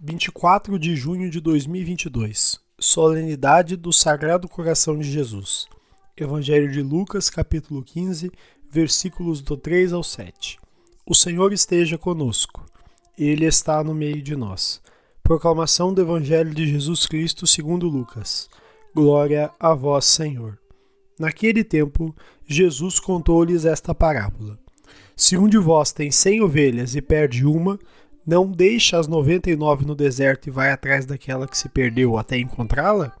24 de junho de 2022 Solenidade do Sagrado Coração de Jesus Evangelho de Lucas, capítulo 15, versículos do 3 ao 7 O Senhor esteja conosco, Ele está no meio de nós. Proclamação do Evangelho de Jesus Cristo segundo Lucas. Glória a vós, Senhor. Naquele tempo, Jesus contou-lhes esta parábola. Se um de vós tem cem ovelhas e perde uma, não deixa as noventa e nove no deserto e vai atrás daquela que se perdeu até encontrá-la?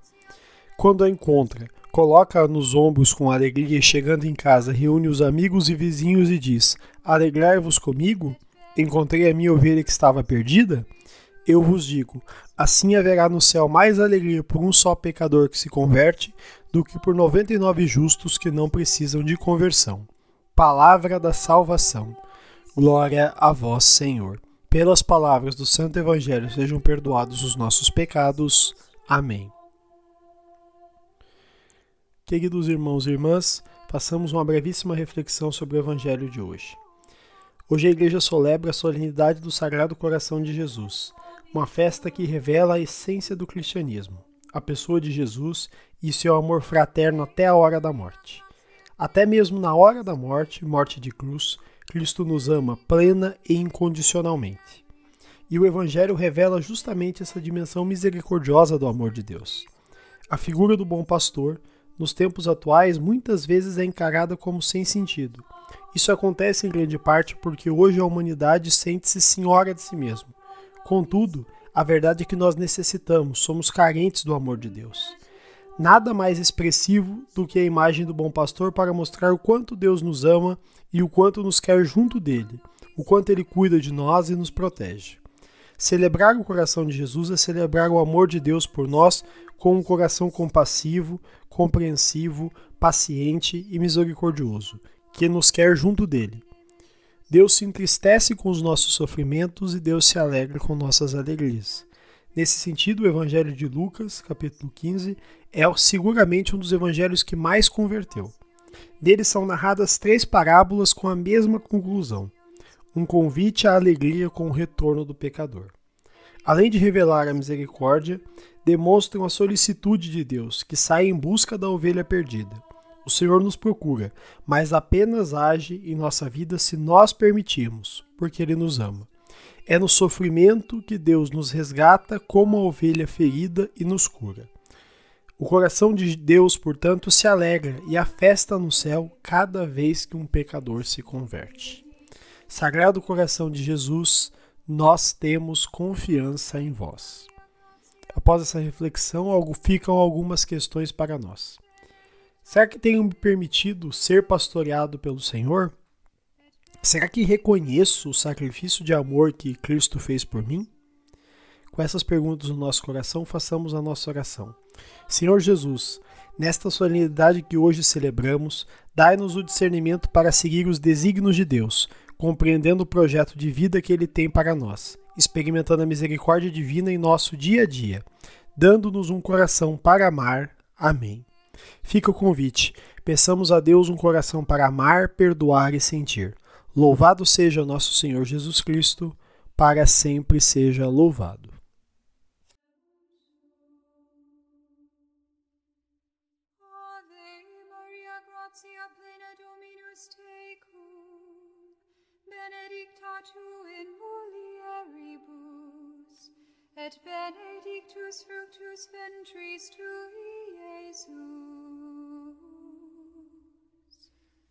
Quando a encontra, coloca-a nos ombros com alegria e chegando em casa reúne os amigos e vizinhos e diz: Alegrai-vos comigo? Encontrei a minha ovelha que estava perdida? Eu vos digo: assim haverá no céu mais alegria por um só pecador que se converte do que por noventa e nove justos que não precisam de conversão. Palavra da salvação. Glória a vós, Senhor. Pelas palavras do Santo Evangelho sejam perdoados os nossos pecados. Amém. Queridos irmãos e irmãs, passamos uma brevíssima reflexão sobre o Evangelho de hoje. Hoje a igreja celebra a solenidade do Sagrado Coração de Jesus, uma festa que revela a essência do cristianismo, a pessoa de Jesus e seu amor fraterno até a hora da morte. Até mesmo na hora da morte, morte de cruz, Cristo nos ama plena e incondicionalmente. E o Evangelho revela justamente essa dimensão misericordiosa do amor de Deus. A figura do bom pastor, nos tempos atuais, muitas vezes é encarada como sem sentido. Isso acontece em grande parte porque hoje a humanidade sente-se senhora de si mesma. Contudo, a verdade é que nós necessitamos, somos carentes do amor de Deus. Nada mais expressivo do que a imagem do bom pastor para mostrar o quanto Deus nos ama e o quanto nos quer junto dele, o quanto ele cuida de nós e nos protege. Celebrar o coração de Jesus é celebrar o amor de Deus por nós com um coração compassivo, compreensivo, paciente e misericordioso, que nos quer junto dele. Deus se entristece com os nossos sofrimentos e Deus se alegra com nossas alegrias. Nesse sentido, o Evangelho de Lucas, capítulo 15, é seguramente um dos evangelhos que mais converteu. Deles são narradas três parábolas com a mesma conclusão: um convite à alegria com o retorno do pecador. Além de revelar a misericórdia, demonstram a solicitude de Deus, que sai em busca da ovelha perdida. O Senhor nos procura, mas apenas age em nossa vida se nós permitirmos, porque Ele nos ama. É no sofrimento que Deus nos resgata como a ovelha ferida e nos cura. O coração de Deus, portanto, se alegra e a festa no céu cada vez que um pecador se converte. Sagrado coração de Jesus, nós temos confiança em vós. Após essa reflexão, ficam algumas questões para nós. Será que tenho me permitido ser pastoreado pelo Senhor? Será que reconheço o sacrifício de amor que Cristo fez por mim? Com essas perguntas no nosso coração, façamos a nossa oração. Senhor Jesus, nesta solenidade que hoje celebramos, dai-nos o discernimento para seguir os desígnios de Deus, compreendendo o projeto de vida que Ele tem para nós, experimentando a misericórdia divina em nosso dia a dia, dando-nos um coração para amar. Amém. Fica o convite. Peçamos a Deus um coração para amar, perdoar e sentir. Louvado seja nosso Senhor Jesus Cristo, para sempre seja louvado. Et benedictus fructus ventris tui, Iesus.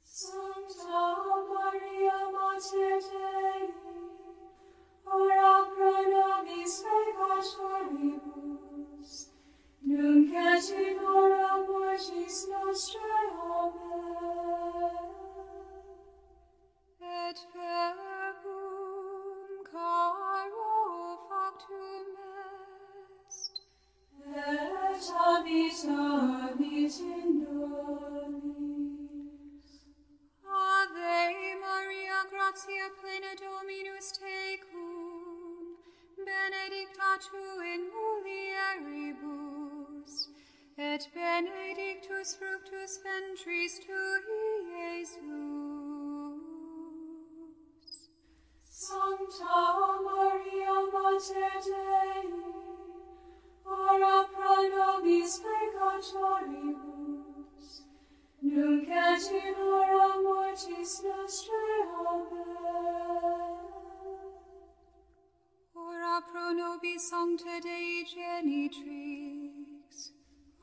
Sancta Maria Mater Maria Mater Dei, ora pro nobis nunc et in hora mortis nostrae. Amen. Ora pro nobis sancta Dei genitrix,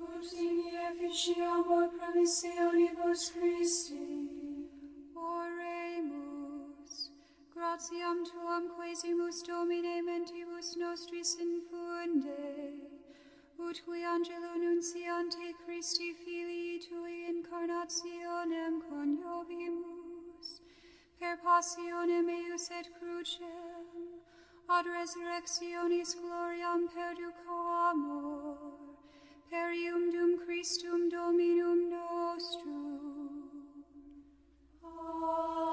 Ut in efficiamur promissionibus Christi, Oremus, gratiam tuam quesimus Domine mentibus nostris infunde, ut cui angelo nunciante Christi filii tui incarnationem coniovimus, per passionem eius et crucem, ad resurrectionis gloriam perduco amor, per ium dum Christum Dominum nostrum. Amen.